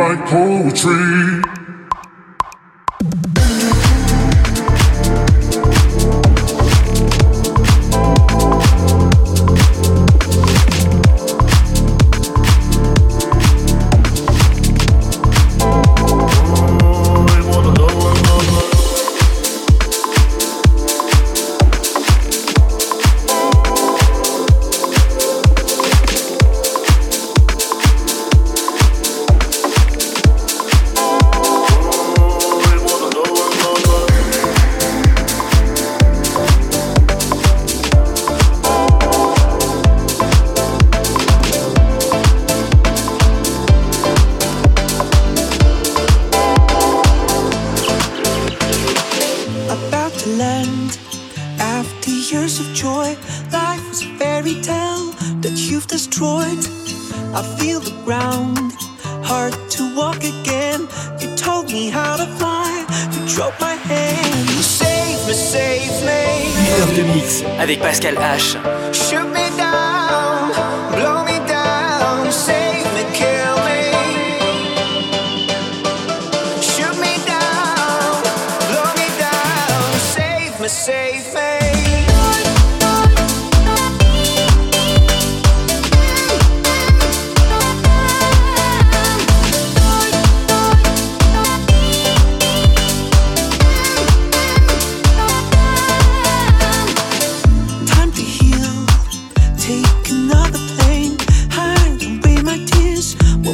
like poetry.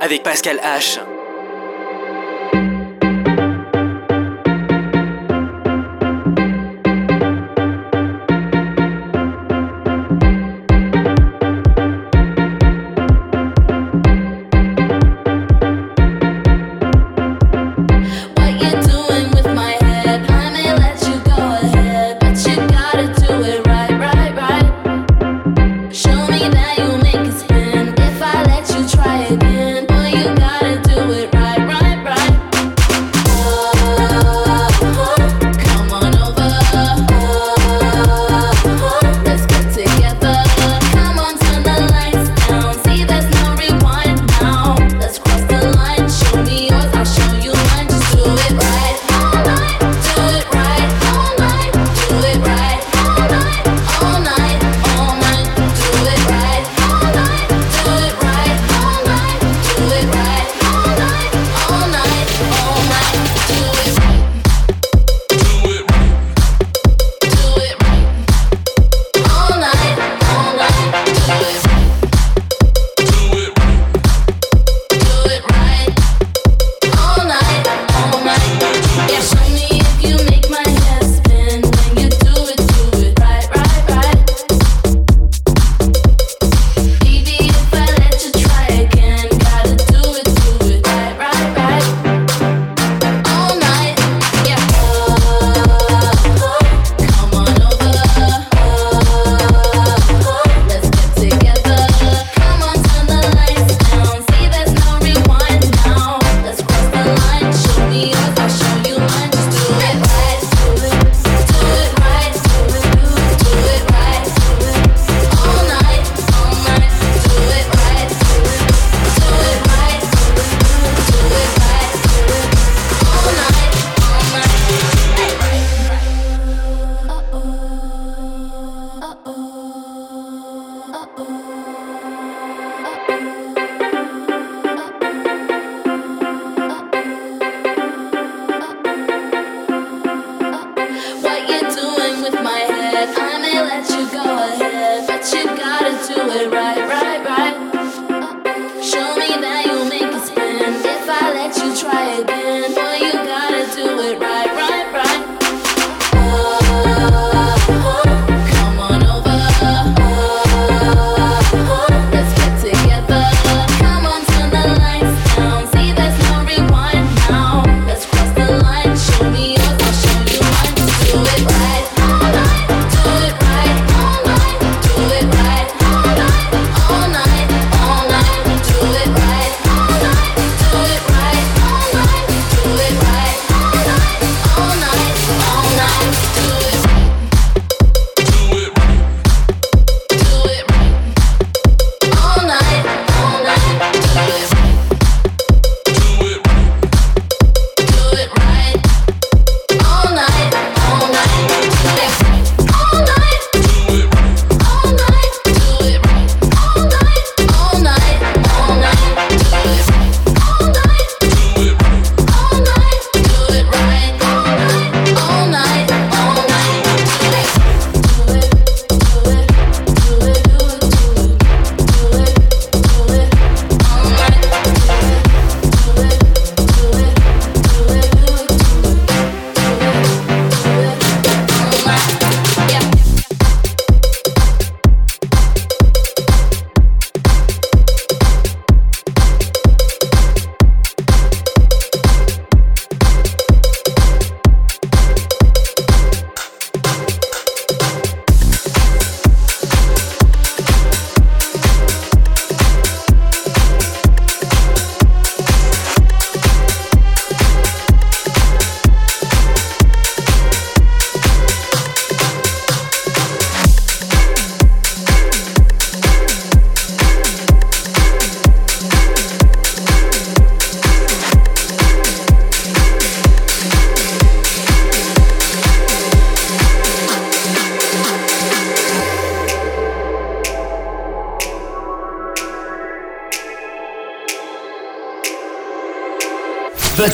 avec Pascal H. all night, all night,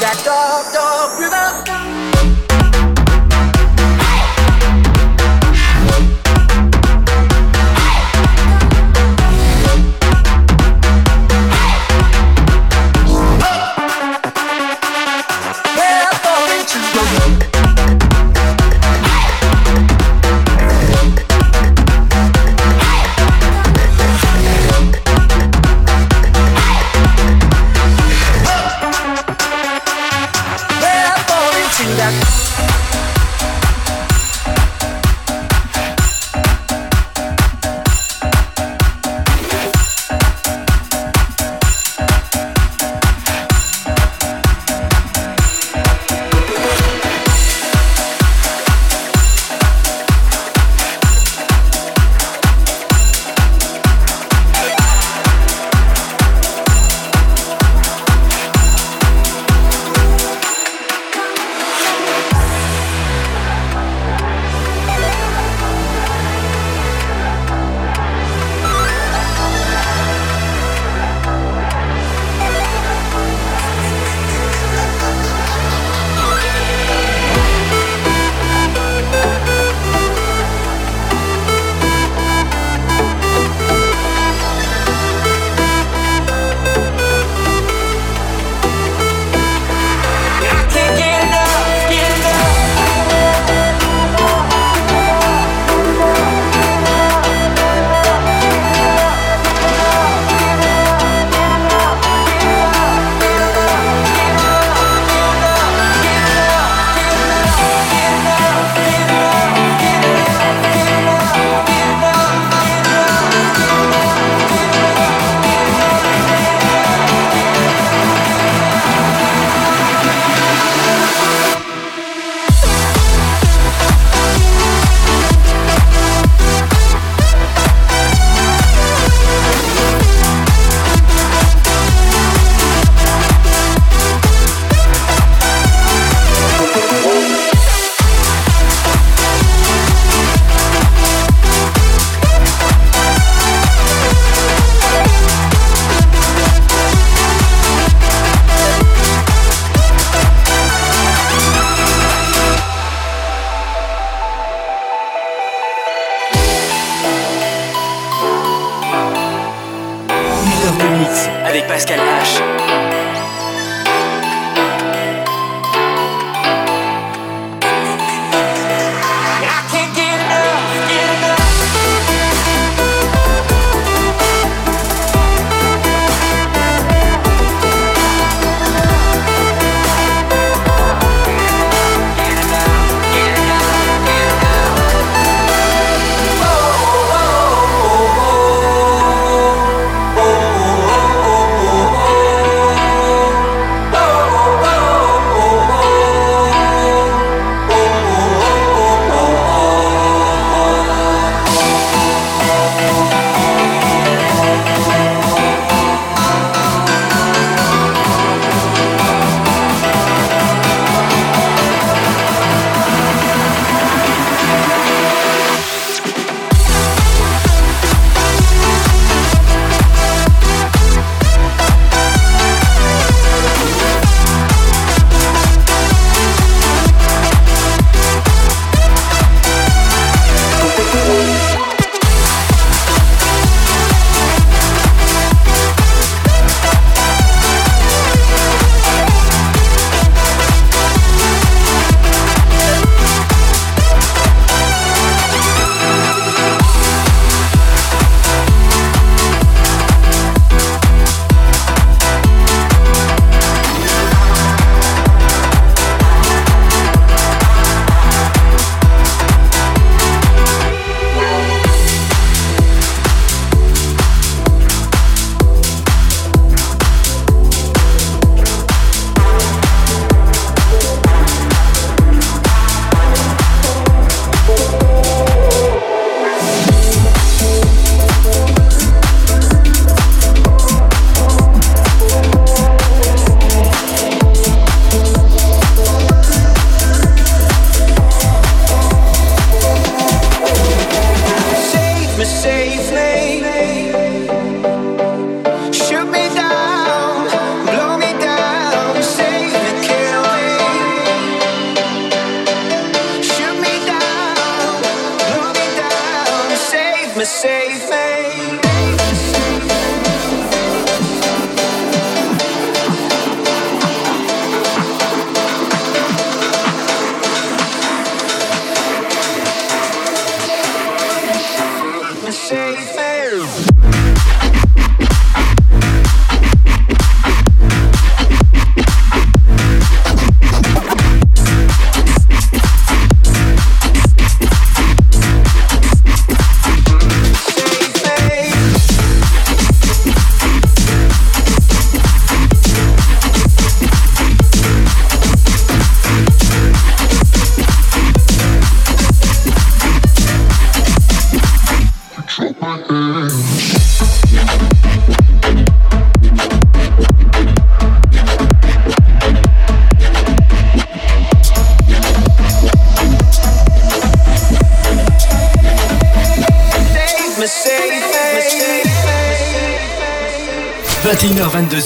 that dog, dog.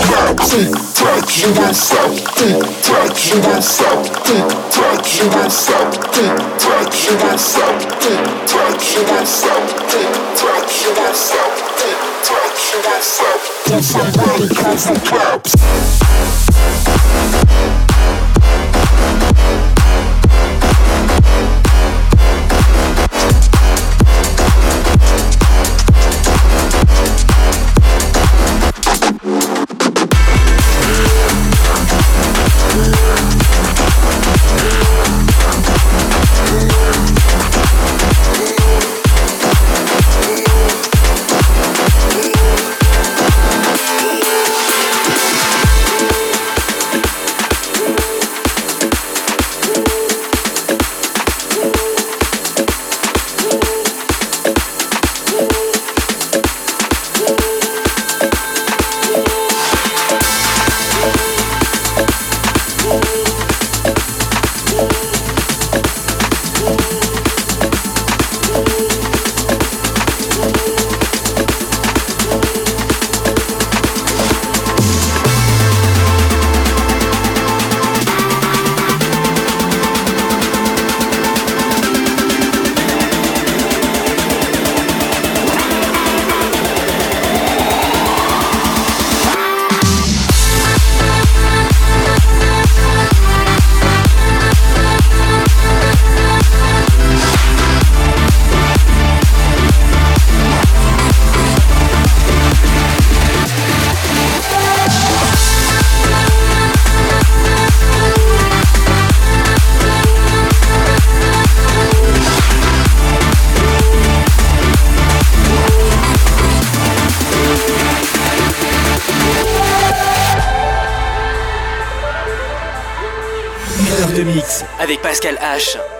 stop, tick you won't stop, tick you won't stop, tick you won't stop, tick you won't stop, tick you won't stop, tick you won't stop, somebody cuts the cops. avec Pascal H.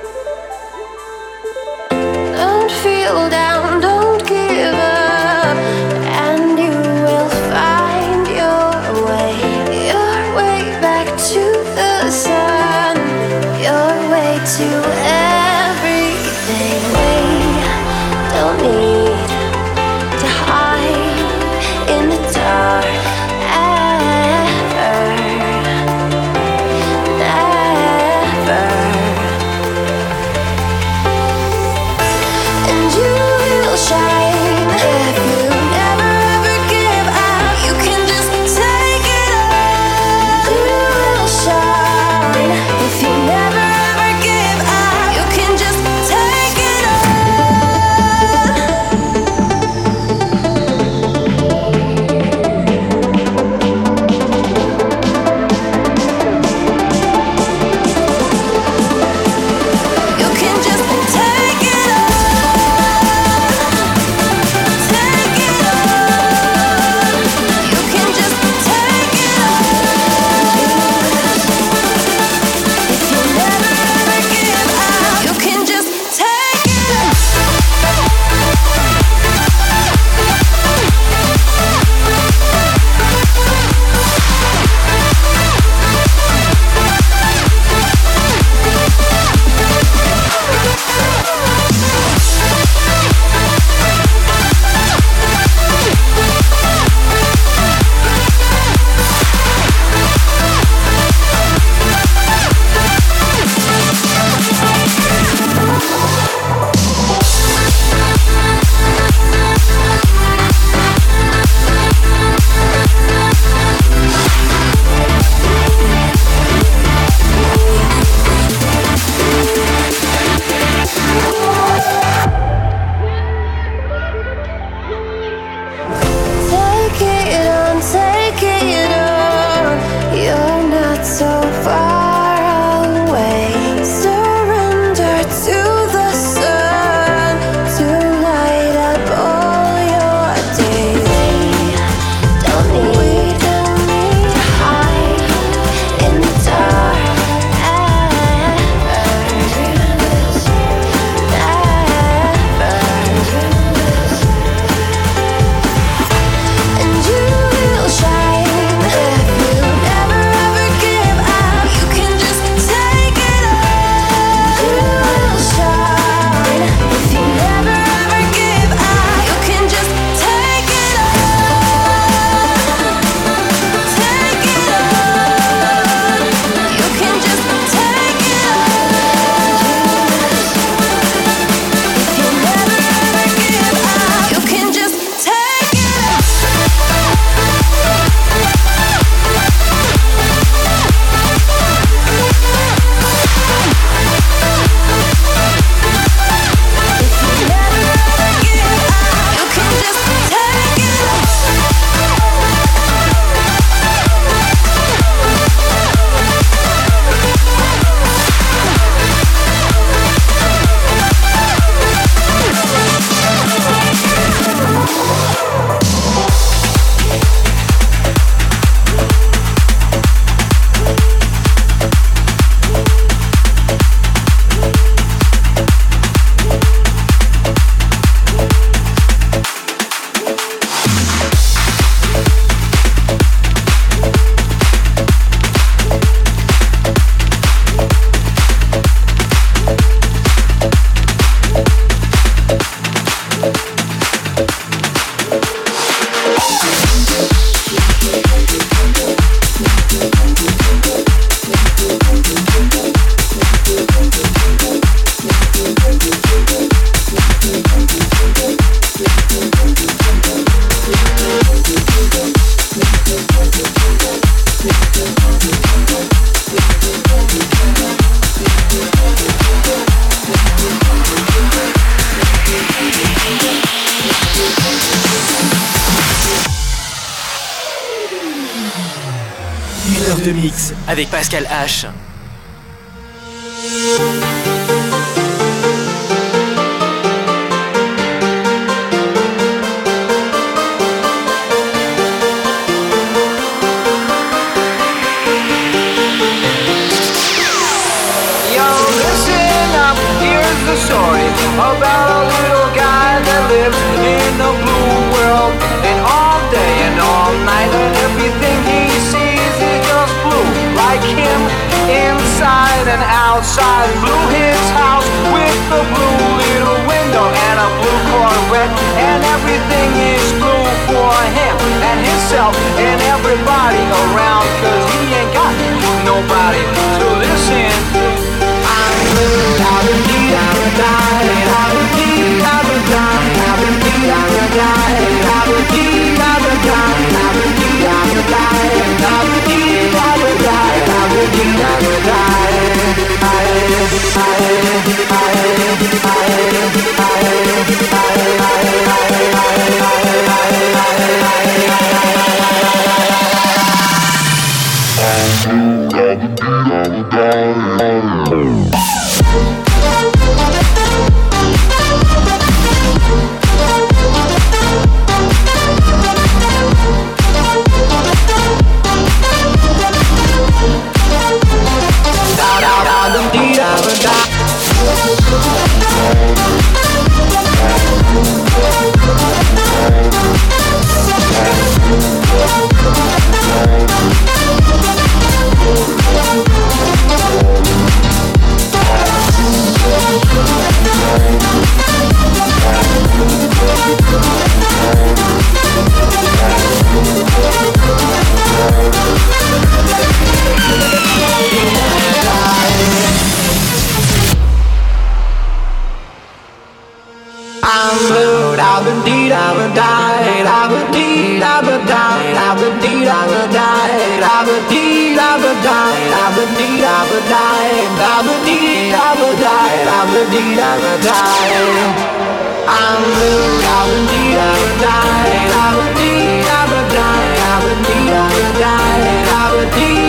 avec Pascal H. outside. Blue his house with a blue little window and a blue Corvette. And everything is blue for him and himself and everybody around. Cause he ain't got nobody to listen Oh. Life. I would need, I would die, I would need, I would die, I would need, I would die, I would need, I would die, I would need, I would die, I would need, I would die, I would need, I would die. I'm rude, I would need, I would die, I would need, I would die, I would need, I would die, I would need.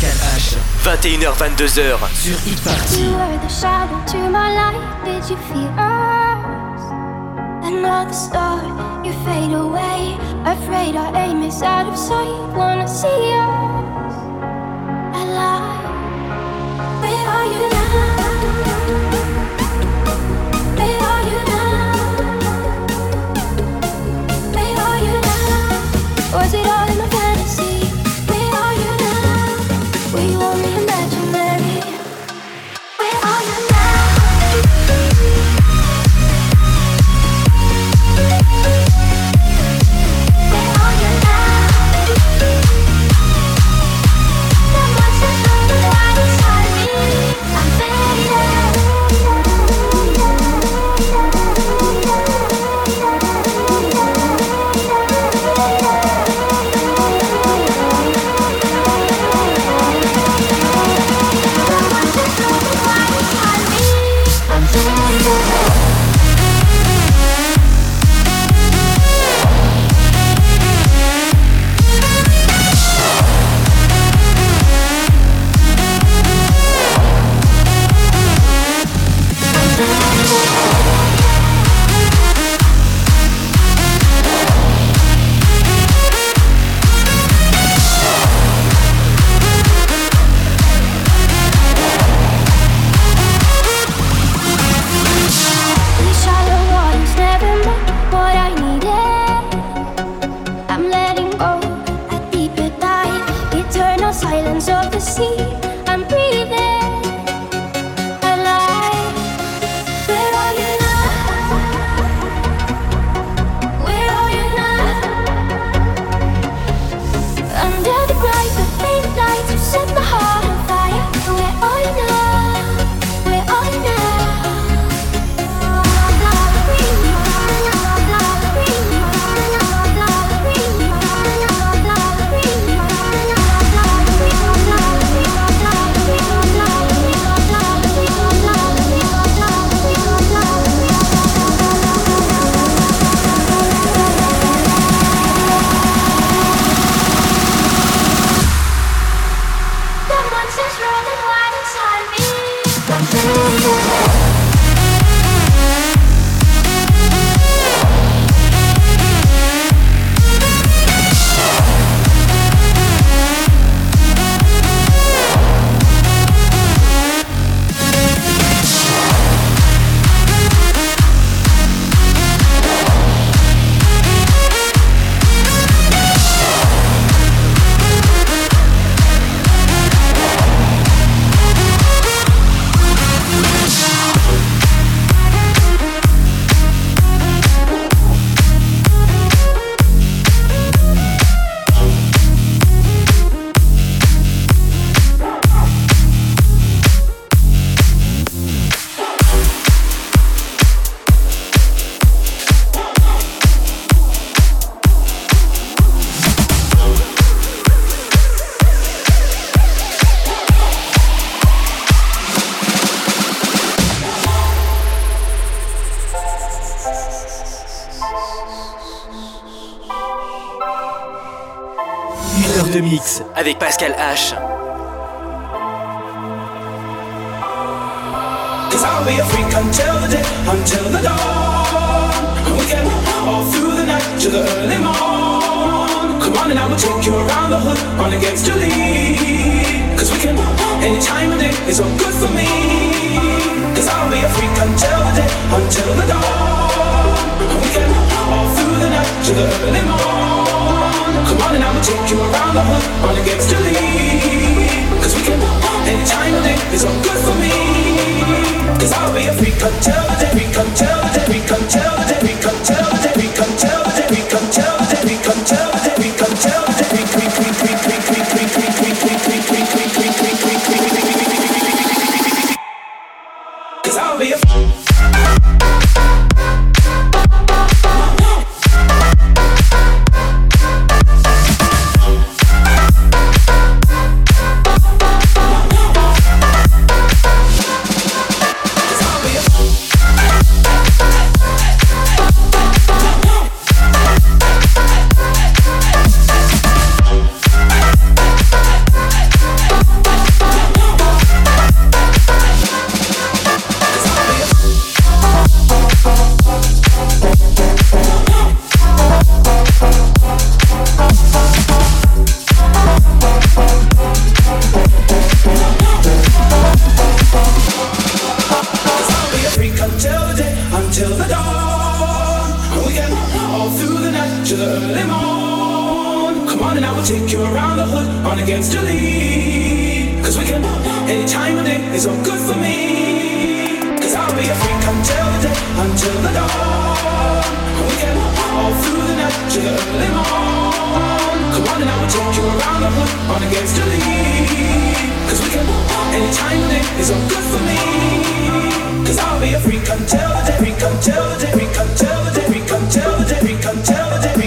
To. sur Hit Party. You were the shadow to my light. Did you feel us? Another star, you fade away. Afraid our aim is out of sight. Wanna see us? Heure de mix avec Pascal H. Cause I'll be a freak until the day, until the dawn. We can all through the night to the early morn. Come on and I will take you around the hood on against your lead. Cause we can, any time of day is all good for me. Cause I'll be a freak until the day, until the dawn. We can all through the night to the early morn. Come on and I will take you around the hood on against your lead. Cause we can, any time of day is all good for me. Cause I'll be a freak until the day, freak until the day, freak until the day, freak until the day, freak until the day, freak until the day, freak until the day, freak until the day, freak, freak, freak, early morn. Come on and I will take you around the hood on against your lead. Cause we can, any time of day is all good for me. Cause I'll be a freak until the day, until the dawn. We can all through the night to the early morn. Come on and I will take you around the hood on against your lead. Cause we can, any time of day is all good for me. Cause I'll be a freak until the day, freak until the day, freak until the day, freak until the day, freak until the day,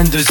22h,